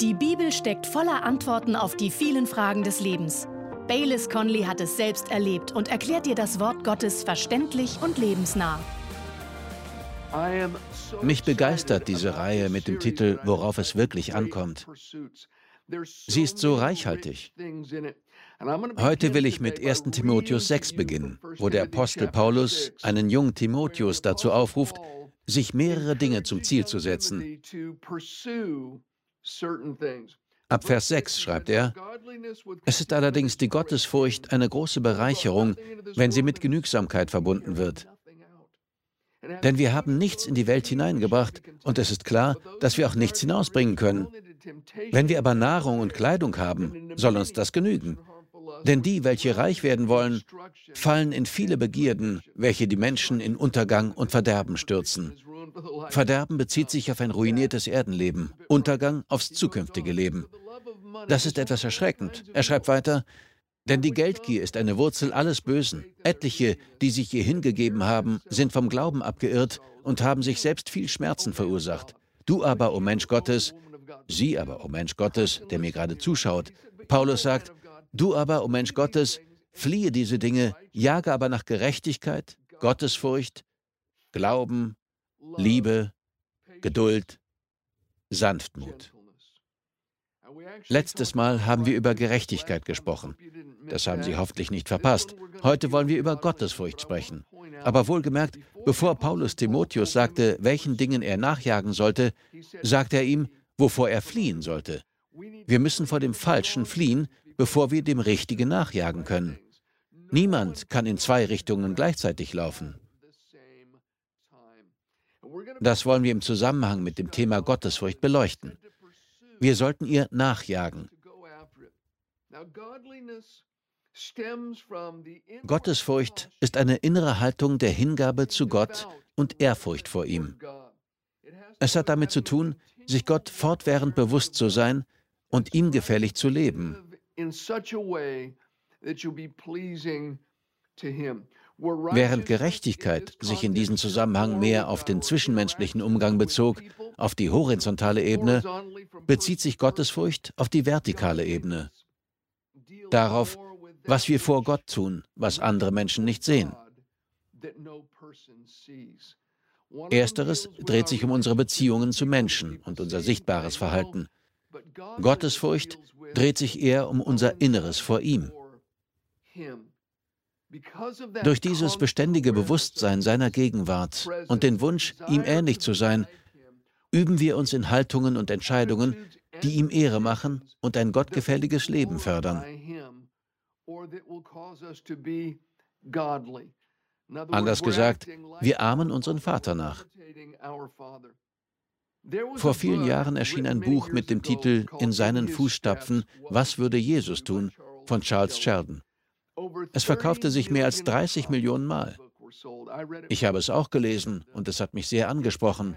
Die Bibel steckt voller Antworten auf die vielen Fragen des Lebens. Baylis Conley hat es selbst erlebt und erklärt dir das Wort Gottes verständlich und lebensnah. Mich begeistert diese Reihe mit dem Titel Worauf es wirklich ankommt. Sie ist so reichhaltig. Heute will ich mit 1. Timotheus 6 beginnen, wo der Apostel Paulus einen jungen Timotheus dazu aufruft, sich mehrere Dinge zum Ziel zu setzen. Ab Vers 6 schreibt er, es ist allerdings die Gottesfurcht eine große Bereicherung, wenn sie mit Genügsamkeit verbunden wird. Denn wir haben nichts in die Welt hineingebracht und es ist klar, dass wir auch nichts hinausbringen können. Wenn wir aber Nahrung und Kleidung haben, soll uns das genügen. Denn die, welche reich werden wollen, fallen in viele Begierden, welche die Menschen in Untergang und Verderben stürzen. Verderben bezieht sich auf ein ruiniertes Erdenleben, Untergang aufs zukünftige Leben. Das ist etwas erschreckend. Er schreibt weiter, denn die Geldgier ist eine Wurzel alles Bösen. Etliche, die sich ihr hingegeben haben, sind vom Glauben abgeirrt und haben sich selbst viel Schmerzen verursacht. Du aber, o oh Mensch Gottes, sie aber, o oh Mensch Gottes, der mir gerade zuschaut, Paulus sagt, du aber, o oh Mensch Gottes, fliehe diese Dinge, jage aber nach Gerechtigkeit, Gottesfurcht, Glauben, Liebe, Geduld, Sanftmut. Letztes Mal haben wir über Gerechtigkeit gesprochen. Das haben Sie hoffentlich nicht verpasst. Heute wollen wir über Gottesfurcht sprechen. Aber wohlgemerkt, bevor Paulus Timotheus sagte, welchen Dingen er nachjagen sollte, sagte er ihm, wovor er fliehen sollte. Wir müssen vor dem Falschen fliehen, bevor wir dem Richtigen nachjagen können. Niemand kann in zwei Richtungen gleichzeitig laufen. Das wollen wir im Zusammenhang mit dem Thema Gottesfurcht beleuchten. Wir sollten ihr nachjagen. Gottesfurcht ist eine innere Haltung der Hingabe zu Gott und Ehrfurcht vor ihm. Es hat damit zu tun, sich Gott fortwährend bewusst zu sein und ihm gefällig zu leben. Während Gerechtigkeit sich in diesem Zusammenhang mehr auf den zwischenmenschlichen Umgang bezog, auf die horizontale Ebene, bezieht sich Gottesfurcht auf die vertikale Ebene. Darauf, was wir vor Gott tun, was andere Menschen nicht sehen. Ersteres dreht sich um unsere Beziehungen zu Menschen und unser sichtbares Verhalten. Gottesfurcht dreht sich eher um unser Inneres vor ihm. Durch dieses beständige Bewusstsein seiner Gegenwart und den Wunsch, ihm ähnlich zu sein, üben wir uns in Haltungen und Entscheidungen, die ihm Ehre machen und ein gottgefälliges Leben fördern. Anders gesagt, wir ahmen unseren Vater nach. Vor vielen Jahren erschien ein Buch mit dem Titel In seinen Fußstapfen, Was würde Jesus tun? von Charles Sheldon. Es verkaufte sich mehr als 30 Millionen Mal. Ich habe es auch gelesen und es hat mich sehr angesprochen.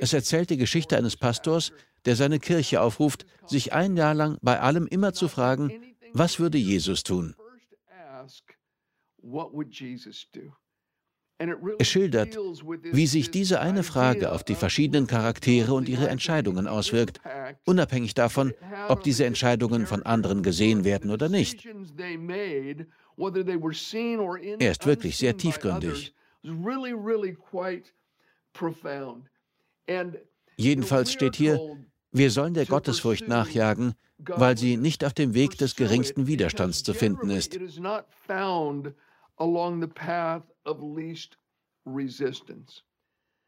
Es erzählt die Geschichte eines Pastors, der seine Kirche aufruft, sich ein Jahr lang bei allem immer zu fragen, was würde Jesus tun? Es schildert, wie sich diese eine Frage auf die verschiedenen Charaktere und ihre Entscheidungen auswirkt, unabhängig davon, ob diese Entscheidungen von anderen gesehen werden oder nicht. Er ist wirklich sehr tiefgründig. Jedenfalls steht hier, wir sollen der Gottesfurcht nachjagen, weil sie nicht auf dem Weg des geringsten Widerstands zu finden ist.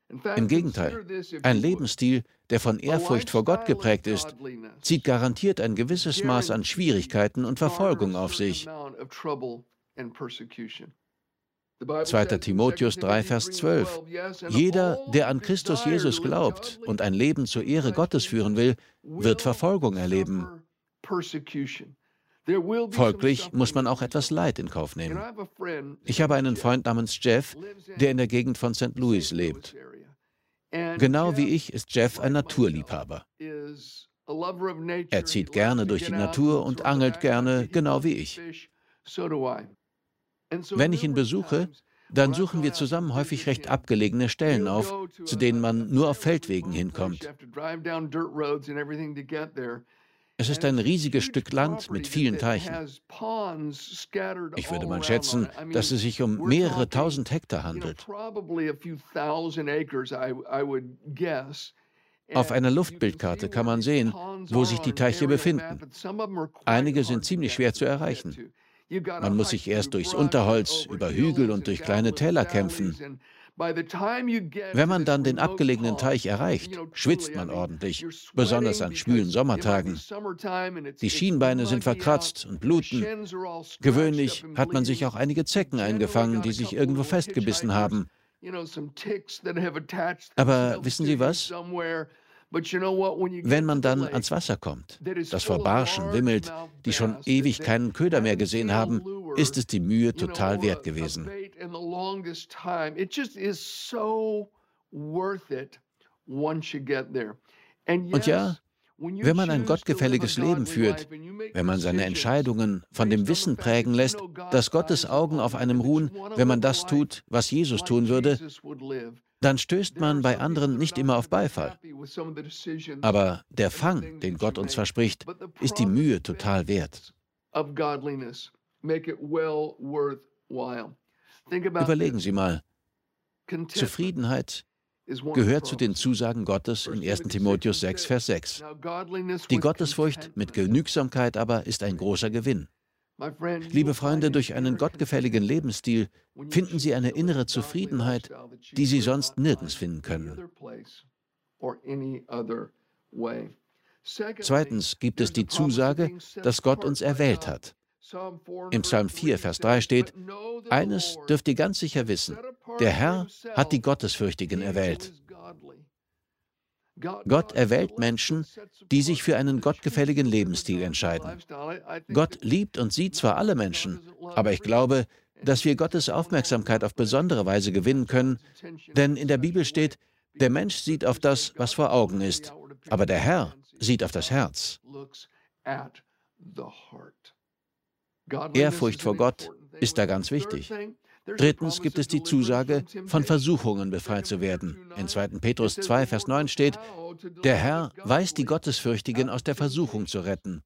Im Gegenteil, ein Lebensstil, der von Ehrfurcht vor Gott geprägt ist, zieht garantiert ein gewisses Maß an Schwierigkeiten und Verfolgung auf sich. 2. Timotheus 3, Vers 12. Jeder, der an Christus Jesus glaubt und ein Leben zur Ehre Gottes führen will, wird Verfolgung erleben. Folglich muss man auch etwas Leid in Kauf nehmen. Ich habe einen Freund namens Jeff, der in der Gegend von St. Louis lebt. Genau wie ich ist Jeff ein Naturliebhaber. Er zieht gerne durch die Natur und angelt gerne, genau wie ich. Wenn ich ihn besuche, dann suchen wir zusammen häufig recht abgelegene Stellen auf, zu denen man nur auf Feldwegen hinkommt. Es ist ein riesiges Stück Land mit vielen Teichen. Ich würde mal schätzen, dass es sich um mehrere tausend Hektar handelt. Auf einer Luftbildkarte kann man sehen, wo sich die Teiche befinden. Einige sind ziemlich schwer zu erreichen. Man muss sich erst durchs Unterholz, über Hügel und durch kleine Täler kämpfen. Wenn man dann den abgelegenen Teich erreicht, schwitzt man ordentlich, besonders an schwülen Sommertagen. Die Schienbeine sind verkratzt und bluten. Gewöhnlich hat man sich auch einige Zecken eingefangen, die sich irgendwo festgebissen haben. Aber wissen Sie was? Wenn man dann ans Wasser kommt, das vor Barschen wimmelt, die schon ewig keinen Köder mehr gesehen haben, ist es die Mühe total wert gewesen. Und ja, wenn man ein gottgefälliges Leben führt, wenn man seine Entscheidungen von dem Wissen prägen lässt, dass Gottes Augen auf einem ruhen, wenn man das tut, was Jesus tun würde, dann stößt man bei anderen nicht immer auf Beifall. Aber der Fang, den Gott uns verspricht, ist die Mühe total wert. Überlegen Sie mal, Zufriedenheit gehört zu den Zusagen Gottes in 1 Timotheus 6, Vers 6. Die Gottesfurcht mit Genügsamkeit aber ist ein großer Gewinn. Liebe Freunde, durch einen gottgefälligen Lebensstil finden Sie eine innere Zufriedenheit, die Sie sonst nirgends finden können. Zweitens gibt es die Zusage, dass Gott uns erwählt hat. Im Psalm 4, Vers 3 steht, eines dürft ihr ganz sicher wissen, der Herr hat die Gottesfürchtigen erwählt. Gott erwählt Menschen, die sich für einen gottgefälligen Lebensstil entscheiden. Gott liebt und sieht zwar alle Menschen, aber ich glaube, dass wir Gottes Aufmerksamkeit auf besondere Weise gewinnen können, denn in der Bibel steht, der Mensch sieht auf das, was vor Augen ist, aber der Herr sieht auf das Herz. Ehrfurcht vor Gott ist da ganz wichtig. Drittens gibt es die Zusage, von Versuchungen befreit zu werden. In 2. Petrus 2, Vers 9 steht, der Herr weiß die Gottesfürchtigen aus der Versuchung zu retten.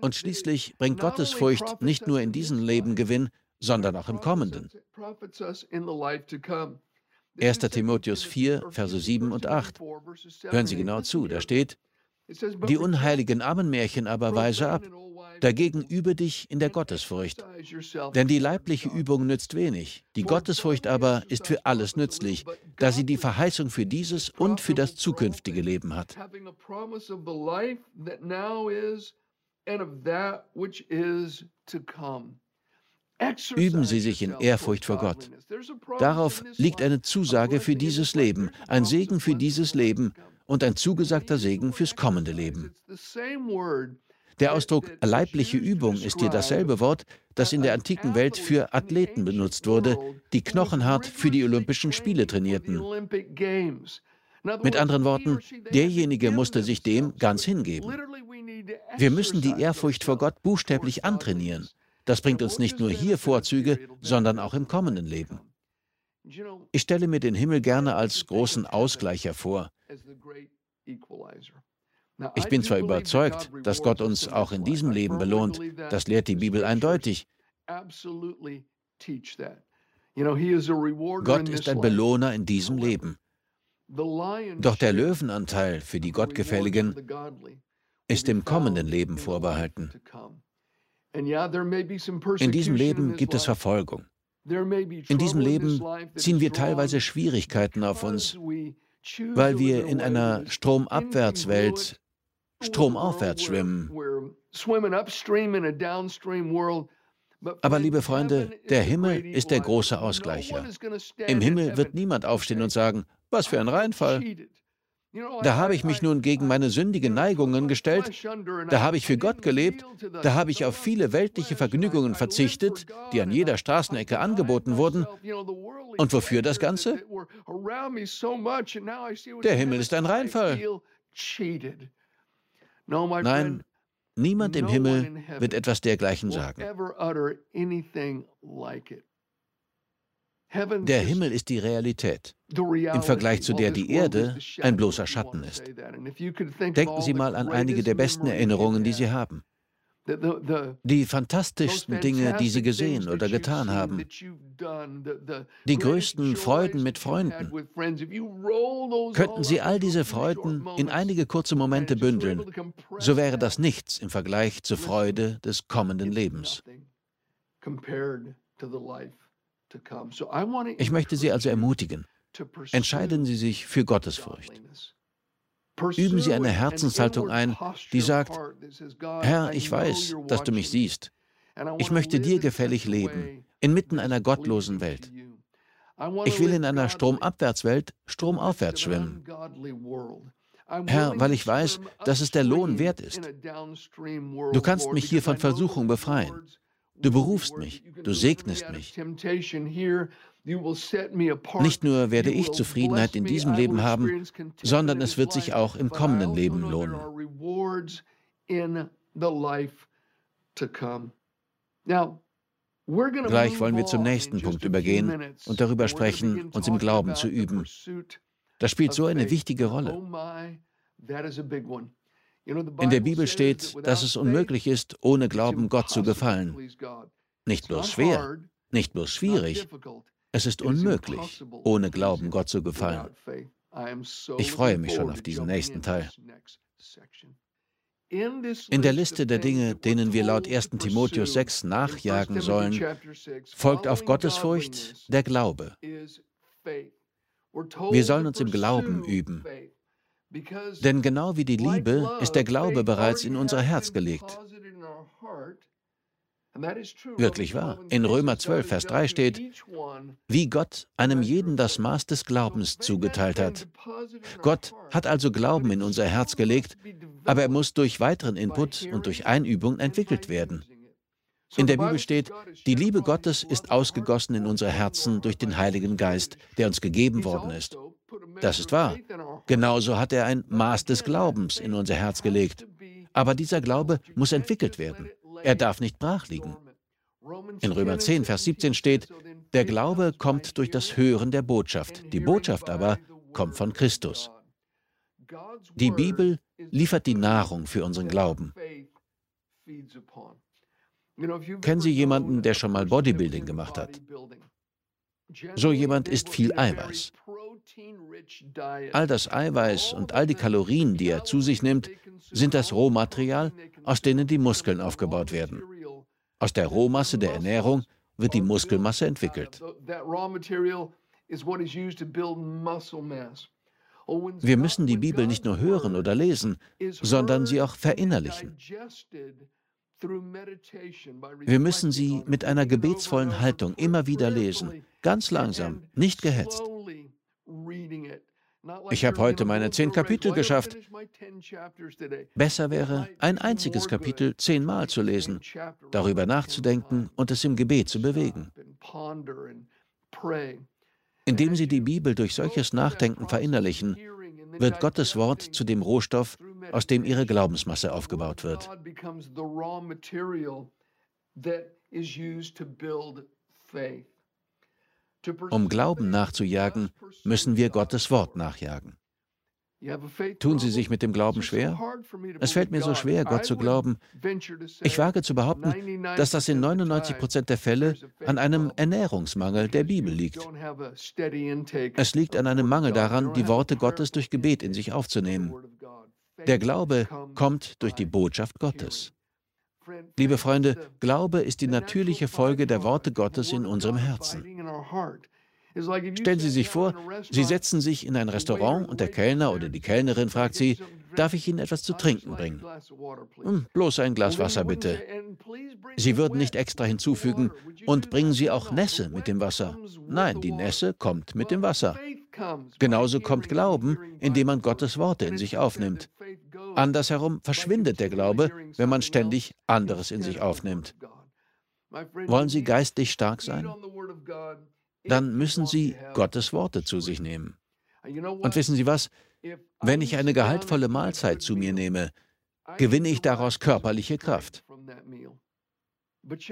Und schließlich bringt Gottesfurcht nicht nur in diesem Leben Gewinn, sondern auch im kommenden. 1. Timotheus 4, Verse 7 und 8. Hören Sie genau zu, da steht, die unheiligen Ammenmärchen aber weise ab. Dagegen übe dich in der Gottesfurcht. Denn die leibliche Übung nützt wenig. Die Gottesfurcht aber ist für alles nützlich, da sie die Verheißung für dieses und für das zukünftige Leben hat. Üben Sie sich in Ehrfurcht vor Gott. Darauf liegt eine Zusage für dieses Leben, ein Segen für dieses Leben und ein zugesagter Segen fürs kommende Leben. Der Ausdruck leibliche Übung ist hier dasselbe Wort, das in der antiken Welt für Athleten benutzt wurde, die knochenhart für die Olympischen Spiele trainierten. Mit anderen Worten, derjenige musste sich dem ganz hingeben. Wir müssen die Ehrfurcht vor Gott buchstäblich antrainieren. Das bringt uns nicht nur hier Vorzüge, sondern auch im kommenden Leben. Ich stelle mir den Himmel gerne als großen Ausgleicher vor. Ich bin zwar überzeugt, dass Gott uns auch in diesem Leben belohnt, das lehrt die Bibel eindeutig. Gott ist ein Belohner in diesem Leben. Doch der Löwenanteil für die Gottgefälligen ist im kommenden Leben vorbehalten. In diesem Leben gibt es Verfolgung. In diesem Leben ziehen wir teilweise Schwierigkeiten auf uns, weil wir in einer Stromabwärtswelt stromaufwärts schwimmen. Aber liebe Freunde, der Himmel ist der große Ausgleicher. Im Himmel wird niemand aufstehen und sagen, was für ein Reinfall. Da habe ich mich nun gegen meine sündigen Neigungen gestellt, da habe ich für Gott gelebt, da habe ich auf viele weltliche Vergnügungen verzichtet, die an jeder Straßenecke angeboten wurden. Und wofür das Ganze? Der Himmel ist ein Reinfall. Nein, niemand im Himmel wird etwas dergleichen sagen. Der Himmel ist die Realität, im Vergleich zu der die Erde ein bloßer Schatten ist. Denken Sie mal an einige der besten Erinnerungen, die Sie haben. Die fantastischsten Dinge, die Sie gesehen oder getan haben. Die größten Freuden mit Freunden. Könnten Sie all diese Freuden in einige kurze Momente bündeln, so wäre das nichts im Vergleich zur Freude des kommenden Lebens. Ich möchte Sie also ermutigen, entscheiden Sie sich für Gottesfurcht. Üben Sie eine Herzenshaltung ein, die sagt, Herr, ich weiß, dass du mich siehst. Ich möchte dir gefällig leben, inmitten einer gottlosen Welt. Ich will in einer Stromabwärtswelt stromaufwärts schwimmen. Herr, weil ich weiß, dass es der Lohn wert ist. Du kannst mich hier von Versuchung befreien. Du berufst mich, du segnest mich. Nicht nur werde ich Zufriedenheit in diesem Leben haben, sondern es wird sich auch im kommenden Leben lohnen. Gleich wollen wir zum nächsten Punkt übergehen und darüber sprechen, uns im Glauben zu üben. Das spielt so eine wichtige Rolle. In der Bibel steht, dass es unmöglich ist, ohne Glauben Gott zu gefallen. Nicht bloß schwer, nicht bloß schwierig, es ist unmöglich, ohne Glauben Gott zu gefallen. Ich freue mich schon auf diesen nächsten Teil. In der Liste der Dinge, denen wir laut 1 Timotheus 6 nachjagen sollen, folgt auf Gottesfurcht der Glaube. Wir sollen uns im Glauben üben. Denn genau wie die Liebe ist der Glaube bereits in unser Herz gelegt. Wirklich wahr. In Römer 12, Vers 3 steht, wie Gott einem jeden das Maß des Glaubens zugeteilt hat. Gott hat also Glauben in unser Herz gelegt, aber er muss durch weiteren Input und durch Einübung entwickelt werden. In der Bibel steht, die Liebe Gottes ist ausgegossen in unser Herzen durch den Heiligen Geist, der uns gegeben worden ist. Das ist wahr. Genauso hat er ein Maß des Glaubens in unser Herz gelegt. Aber dieser Glaube muss entwickelt werden. Er darf nicht brach liegen. In Römer 10, Vers 17 steht, der Glaube kommt durch das Hören der Botschaft. Die Botschaft aber kommt von Christus. Die Bibel liefert die Nahrung für unseren Glauben. Kennen Sie jemanden, der schon mal Bodybuilding gemacht hat? So jemand isst viel Eiweiß. All das Eiweiß und all die Kalorien, die er zu sich nimmt, sind das Rohmaterial, aus denen die Muskeln aufgebaut werden. Aus der Rohmasse der Ernährung wird die Muskelmasse entwickelt. Wir müssen die Bibel nicht nur hören oder lesen, sondern sie auch verinnerlichen. Wir müssen sie mit einer gebetsvollen Haltung immer wieder lesen, ganz langsam, nicht gehetzt. Ich habe heute meine zehn Kapitel geschafft. Besser wäre, ein einziges Kapitel zehnmal zu lesen, darüber nachzudenken und es im Gebet zu bewegen. Indem Sie die Bibel durch solches Nachdenken verinnerlichen, wird Gottes Wort zu dem Rohstoff, aus dem Ihre Glaubensmasse aufgebaut wird. Um Glauben nachzujagen, müssen wir Gottes Wort nachjagen. Tun Sie sich mit dem Glauben schwer? Es fällt mir so schwer, Gott zu glauben. Ich wage zu behaupten, dass das in 99 Prozent der Fälle an einem Ernährungsmangel der Bibel liegt. Es liegt an einem Mangel daran, die Worte Gottes durch Gebet in sich aufzunehmen. Der Glaube kommt durch die Botschaft Gottes. Liebe Freunde, Glaube ist die natürliche Folge der Worte Gottes in unserem Herzen. Stellen Sie sich vor, Sie setzen sich in ein Restaurant und der Kellner oder die Kellnerin fragt Sie, darf ich Ihnen etwas zu trinken bringen? Hm, bloß ein Glas Wasser bitte. Sie würden nicht extra hinzufügen, und bringen Sie auch Nässe mit dem Wasser. Nein, die Nässe kommt mit dem Wasser. Genauso kommt Glauben, indem man Gottes Worte in sich aufnimmt. Andersherum verschwindet der Glaube, wenn man ständig anderes in sich aufnimmt. Wollen Sie geistig stark sein? Dann müssen Sie Gottes Worte zu sich nehmen. Und wissen Sie was? Wenn ich eine gehaltvolle Mahlzeit zu mir nehme, gewinne ich daraus körperliche Kraft.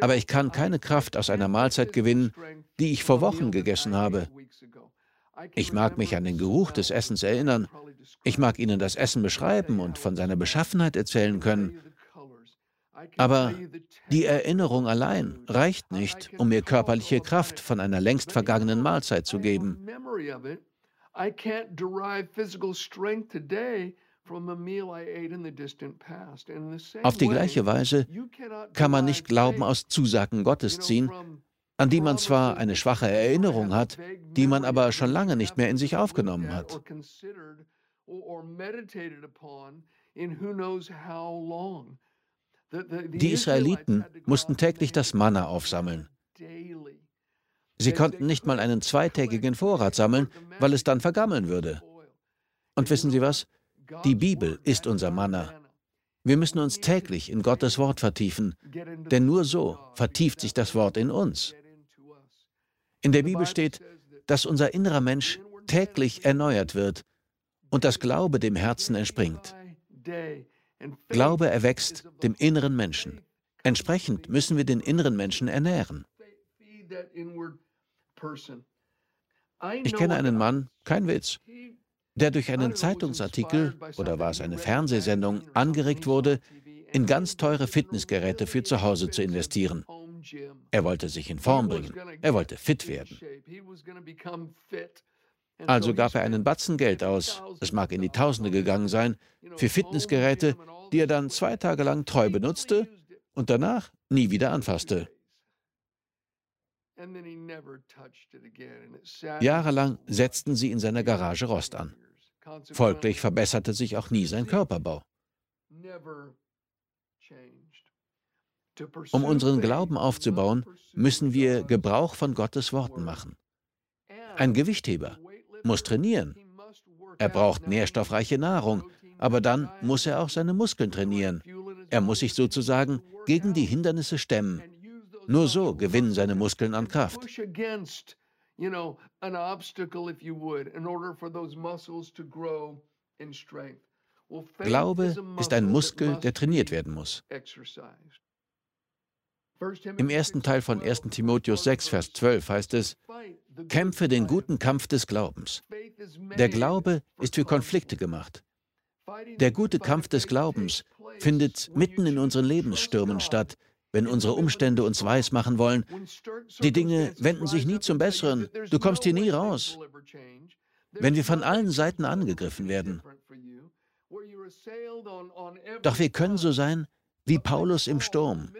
Aber ich kann keine Kraft aus einer Mahlzeit gewinnen, die ich vor Wochen gegessen habe. Ich mag mich an den Geruch des Essens erinnern. Ich mag Ihnen das Essen beschreiben und von seiner Beschaffenheit erzählen können. Aber die Erinnerung allein reicht nicht, um mir körperliche Kraft von einer längst vergangenen Mahlzeit zu geben. Auf die gleiche Weise kann man nicht Glauben aus Zusagen Gottes ziehen, an die man zwar eine schwache Erinnerung hat, die man aber schon lange nicht mehr in sich aufgenommen hat. Die Israeliten mussten täglich das Manna aufsammeln. Sie konnten nicht mal einen zweitägigen Vorrat sammeln, weil es dann vergammeln würde. Und wissen Sie was? Die Bibel ist unser Manna. Wir müssen uns täglich in Gottes Wort vertiefen, denn nur so vertieft sich das Wort in uns. In der Bibel steht, dass unser innerer Mensch täglich erneuert wird und das Glaube dem Herzen entspringt. Glaube erwächst dem inneren Menschen. Entsprechend müssen wir den inneren Menschen ernähren. Ich kenne einen Mann, kein Witz, der durch einen Zeitungsartikel oder war es eine Fernsehsendung angeregt wurde, in ganz teure Fitnessgeräte für zu Hause zu investieren. Er wollte sich in Form bringen. Er wollte fit werden. Also gab er einen Batzen Geld aus, es mag in die Tausende gegangen sein, für Fitnessgeräte, die er dann zwei Tage lang treu benutzte und danach nie wieder anfasste. Jahrelang setzten sie in seiner Garage Rost an. Folglich verbesserte sich auch nie sein Körperbau. Um unseren Glauben aufzubauen, müssen wir Gebrauch von Gottes Worten machen. Ein Gewichtheber muss trainieren. Er braucht nährstoffreiche Nahrung, aber dann muss er auch seine Muskeln trainieren. Er muss sich sozusagen gegen die Hindernisse stemmen. Nur so gewinnen seine Muskeln an Kraft. Glaube ist ein Muskel, der trainiert werden muss. Im ersten Teil von 1 Timotheus 6, Vers 12 heißt es, Kämpfe den guten Kampf des Glaubens. Der Glaube ist für Konflikte gemacht. Der gute Kampf des Glaubens findet mitten in unseren Lebensstürmen statt, wenn unsere Umstände uns weismachen wollen, die Dinge wenden sich nie zum Besseren, du kommst hier nie raus. Wenn wir von allen Seiten angegriffen werden. Doch wir können so sein, wie Paulus im Sturm.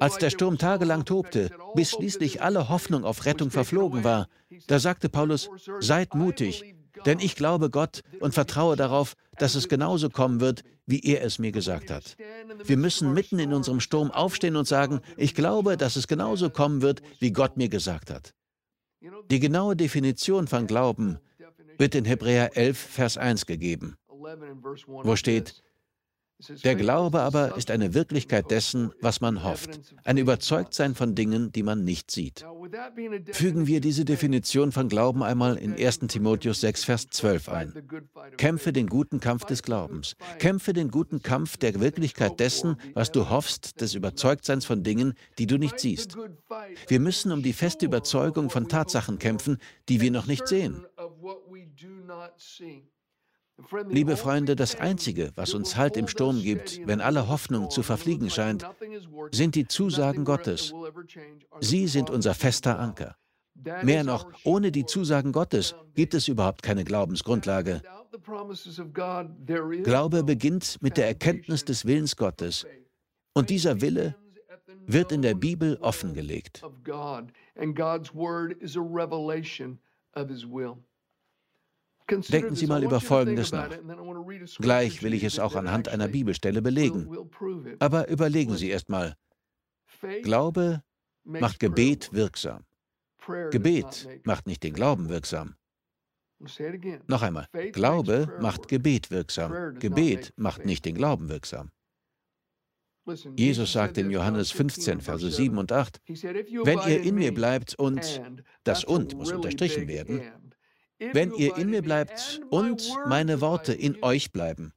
Als der Sturm tagelang tobte, bis schließlich alle Hoffnung auf Rettung verflogen war, da sagte Paulus, seid mutig, denn ich glaube Gott und vertraue darauf, dass es genauso kommen wird, wie er es mir gesagt hat. Wir müssen mitten in unserem Sturm aufstehen und sagen, ich glaube, dass es genauso kommen wird, wie Gott mir gesagt hat. Die genaue Definition von Glauben wird in Hebräer 11, Vers 1 gegeben, wo steht, der Glaube aber ist eine Wirklichkeit dessen, was man hofft, ein Überzeugtsein von Dingen, die man nicht sieht. Fügen wir diese Definition von Glauben einmal in 1 Timotheus 6, Vers 12 ein. Kämpfe den guten Kampf des Glaubens. Kämpfe den guten Kampf der Wirklichkeit dessen, was du hoffst, des Überzeugtseins von Dingen, die du nicht siehst. Wir müssen um die feste Überzeugung von Tatsachen kämpfen, die wir noch nicht sehen. Liebe Freunde, das Einzige, was uns Halt im Sturm gibt, wenn alle Hoffnung zu verfliegen scheint, sind die Zusagen Gottes. Sie sind unser fester Anker. Mehr noch, ohne die Zusagen Gottes gibt es überhaupt keine Glaubensgrundlage. Glaube beginnt mit der Erkenntnis des Willens Gottes. Und dieser Wille wird in der Bibel offengelegt. Denken Sie mal über Folgendes nach. Gleich will ich es auch anhand einer Bibelstelle belegen. Aber überlegen Sie erst mal. Glaube macht Gebet wirksam. Gebet macht nicht den Glauben wirksam. Noch einmal. Glaube macht Gebet wirksam. Gebet macht nicht den Glauben wirksam. Jesus sagt in Johannes 15, Verse 7 und 8, wenn ihr in mir bleibt und, das und muss unterstrichen werden, wenn ihr in mir bleibt und meine Worte in euch bleiben,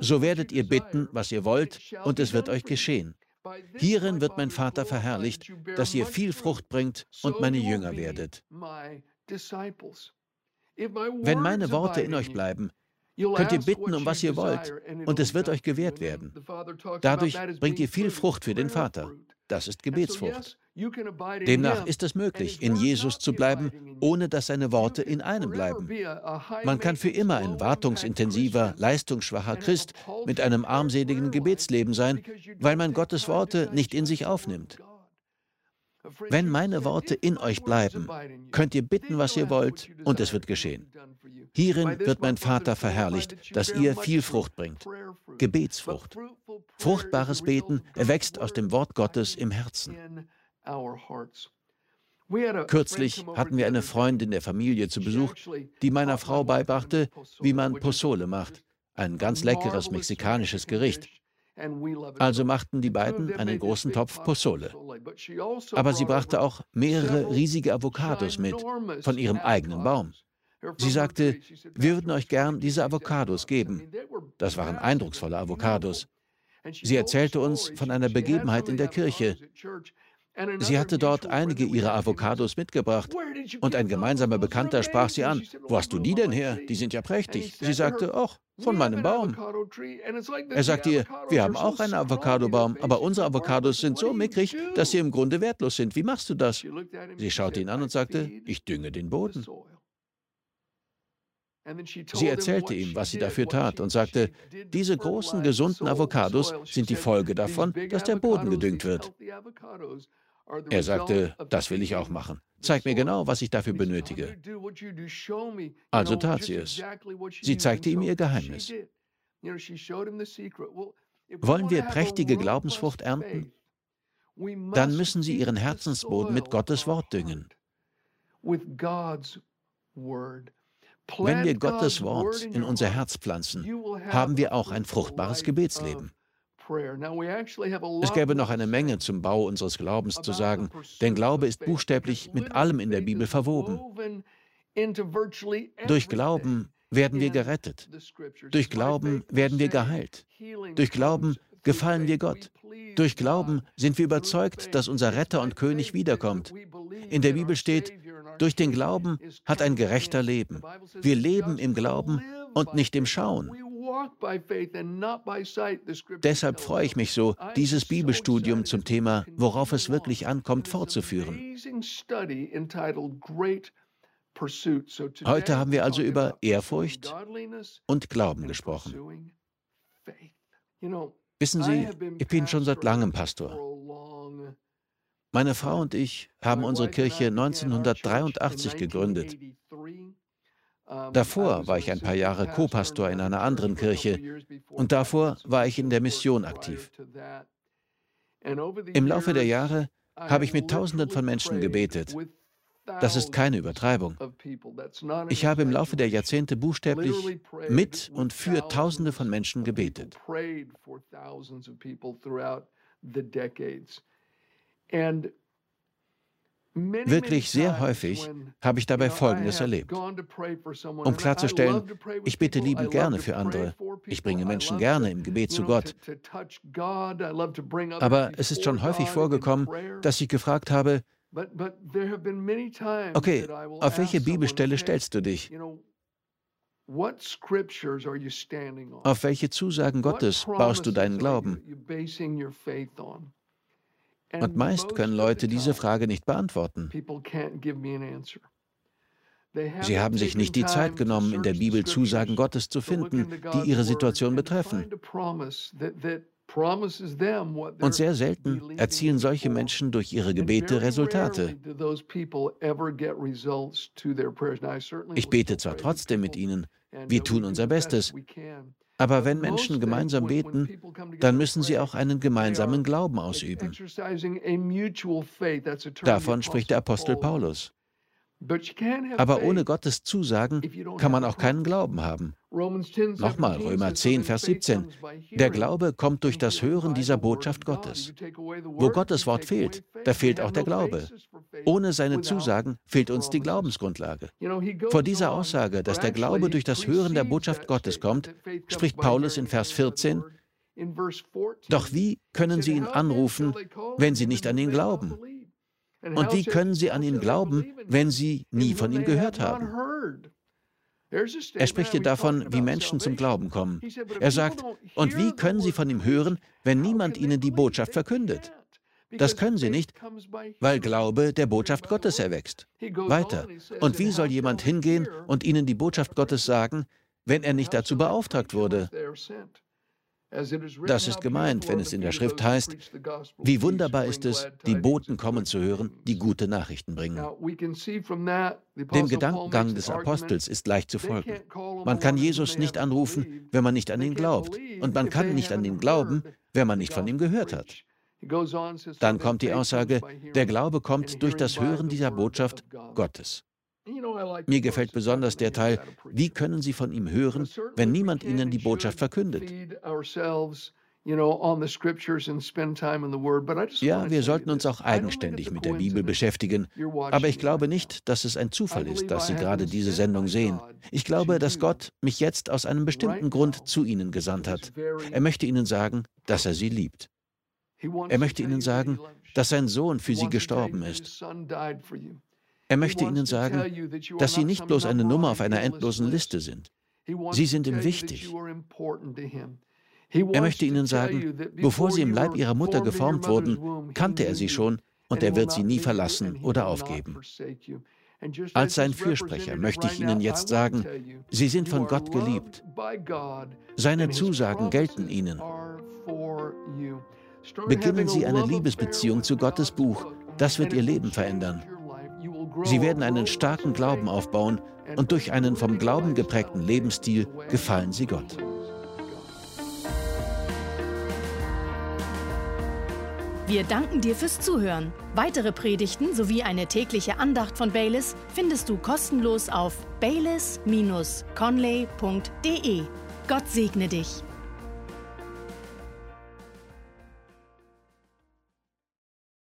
so werdet ihr bitten, was ihr wollt, und es wird euch geschehen. Hierin wird mein Vater verherrlicht, dass ihr viel Frucht bringt und meine Jünger werdet. Wenn meine Worte in euch bleiben, könnt ihr bitten, um was ihr wollt, und es wird euch gewährt werden. Dadurch bringt ihr viel Frucht für den Vater. Das ist Gebetsfrucht. Demnach ist es möglich, in Jesus zu bleiben, ohne dass seine Worte in einem bleiben. Man kann für immer ein wartungsintensiver, leistungsschwacher Christ mit einem armseligen Gebetsleben sein, weil man Gottes Worte nicht in sich aufnimmt. Wenn meine Worte in euch bleiben, könnt ihr bitten, was ihr wollt, und es wird geschehen. Hierin wird mein Vater verherrlicht, dass ihr viel Frucht bringt. Gebetsfrucht. Fruchtbares Beten erwächst aus dem Wort Gottes im Herzen. Kürzlich hatten wir eine Freundin der Familie zu Besuch, die meiner Frau beibrachte, wie man Pozole macht, ein ganz leckeres mexikanisches Gericht. Also machten die beiden einen großen Topf Pozole. Also Aber sie brachte auch mehrere riesige Avocados mit, von ihrem eigenen Baum. Sie sagte, wir würden euch gern diese Avocados geben. Das waren eindrucksvolle Avocados. Sie erzählte uns von einer Begebenheit in der Kirche. Sie hatte dort einige ihrer Avocados mitgebracht und ein gemeinsamer Bekannter sprach sie an. Wo hast du die denn her? Die sind ja prächtig. Sie sagte, ach, von meinem Baum. Er sagte ihr, wir haben auch einen Avocadobaum, aber unsere Avocados sind so mickrig, dass sie im Grunde wertlos sind. Wie machst du das? Sie schaute ihn an und sagte, ich dünge den Boden. Sie erzählte ihm, was sie dafür tat und sagte, diese großen, gesunden Avocados sind die Folge davon, dass der Boden gedüngt wird. Er sagte, das will ich auch machen. Zeig mir genau, was ich dafür benötige. Also tat sie es. Sie zeigte ihm ihr Geheimnis. Wollen wir prächtige Glaubensfrucht ernten? Dann müssen Sie Ihren Herzensboden mit Gottes Wort düngen. Wenn wir Gottes Wort in unser Herz pflanzen, haben wir auch ein fruchtbares Gebetsleben. Es gäbe noch eine Menge zum Bau unseres Glaubens zu sagen, denn Glaube ist buchstäblich mit allem in der Bibel verwoben. Durch Glauben werden wir gerettet. Durch Glauben werden wir geheilt. Durch Glauben gefallen wir Gott. Durch Glauben sind wir überzeugt, dass unser Retter und König wiederkommt. In der Bibel steht, durch den Glauben hat ein Gerechter Leben. Wir leben im Glauben und nicht im Schauen. Deshalb freue ich mich so, dieses Bibelstudium zum Thema, worauf es wirklich ankommt, fortzuführen. Heute haben wir also über Ehrfurcht und Glauben gesprochen. Wissen Sie, ich bin schon seit langem Pastor. Meine Frau und ich haben unsere Kirche 1983 gegründet. Davor war ich ein paar Jahre Co-Pastor in einer anderen Kirche und davor war ich in der Mission aktiv. Im Laufe der Jahre habe ich mit Tausenden von Menschen gebetet. Das ist keine Übertreibung. Ich habe im Laufe der Jahrzehnte buchstäblich mit und für Tausende von Menschen gebetet. Wirklich sehr häufig habe ich dabei Folgendes erlebt. Um klarzustellen, ich bete liebend gerne für andere. Ich bringe Menschen gerne im Gebet zu Gott. Aber es ist schon häufig vorgekommen, dass ich gefragt habe, okay, auf welche Bibelstelle stellst du dich? Auf welche Zusagen Gottes baust du deinen Glauben? Und meist können Leute diese Frage nicht beantworten. Sie haben sich nicht die Zeit genommen, in der Bibel Zusagen Gottes zu finden, die ihre Situation betreffen. Und sehr selten erzielen solche Menschen durch ihre Gebete Resultate. Ich bete zwar trotzdem mit ihnen, wir tun unser Bestes, aber wenn Menschen gemeinsam beten, dann müssen sie auch einen gemeinsamen Glauben ausüben. Davon spricht der Apostel Paulus. Aber ohne Gottes Zusagen kann man auch keinen Glauben haben. Nochmal, Römer 10, Vers 17. Der Glaube kommt durch das Hören dieser Botschaft Gottes. Wo Gottes Wort fehlt, da fehlt auch der Glaube. Ohne seine Zusagen fehlt uns die Glaubensgrundlage. Vor dieser Aussage, dass der Glaube durch das Hören der Botschaft Gottes kommt, spricht Paulus in Vers 14, Doch wie können sie ihn anrufen, wenn sie nicht an ihn glauben? Und wie können sie an ihn glauben, wenn sie nie von ihm gehört haben? Er spricht hier davon, wie Menschen zum Glauben kommen. Er sagt, und wie können sie von ihm hören, wenn niemand ihnen die Botschaft verkündet? Das können sie nicht, weil Glaube der Botschaft Gottes erwächst. Weiter. Und wie soll jemand hingehen und ihnen die Botschaft Gottes sagen, wenn er nicht dazu beauftragt wurde? Das ist gemeint, wenn es in der Schrift heißt, wie wunderbar ist es, die Boten kommen zu hören, die gute Nachrichten bringen. Dem Gedankengang des Apostels ist leicht zu folgen. Man kann Jesus nicht anrufen, wenn man nicht an ihn glaubt. Und man kann nicht an ihn glauben, wenn man nicht von ihm gehört hat. Dann kommt die Aussage, der Glaube kommt durch das Hören dieser Botschaft Gottes. Mir gefällt besonders der Teil, wie können Sie von ihm hören, wenn niemand Ihnen die Botschaft verkündet? Ja, wir sollten uns auch eigenständig mit der Bibel beschäftigen, aber ich glaube nicht, dass es ein Zufall ist, dass Sie gerade diese Sendung sehen. Ich glaube, dass Gott mich jetzt aus einem bestimmten Grund zu Ihnen gesandt hat. Er möchte Ihnen sagen, dass er Sie liebt. Er möchte Ihnen sagen, dass sein Sohn für Sie gestorben ist. Er möchte Ihnen sagen, dass Sie nicht bloß eine Nummer auf einer endlosen Liste sind. Sie sind ihm wichtig. Er möchte Ihnen sagen, bevor Sie im Leib Ihrer Mutter geformt wurden, kannte er Sie schon und er wird Sie nie verlassen oder aufgeben. Als sein Fürsprecher möchte ich Ihnen jetzt sagen, Sie sind von Gott geliebt. Seine Zusagen gelten Ihnen. Beginnen Sie eine Liebesbeziehung zu Gottes Buch. Das wird Ihr Leben verändern. Sie werden einen starken Glauben aufbauen und durch einen vom Glauben geprägten Lebensstil gefallen Sie Gott. Wir danken dir fürs Zuhören. Weitere Predigten sowie eine tägliche Andacht von Baylis findest du kostenlos auf baylis-conley.de. Gott segne dich.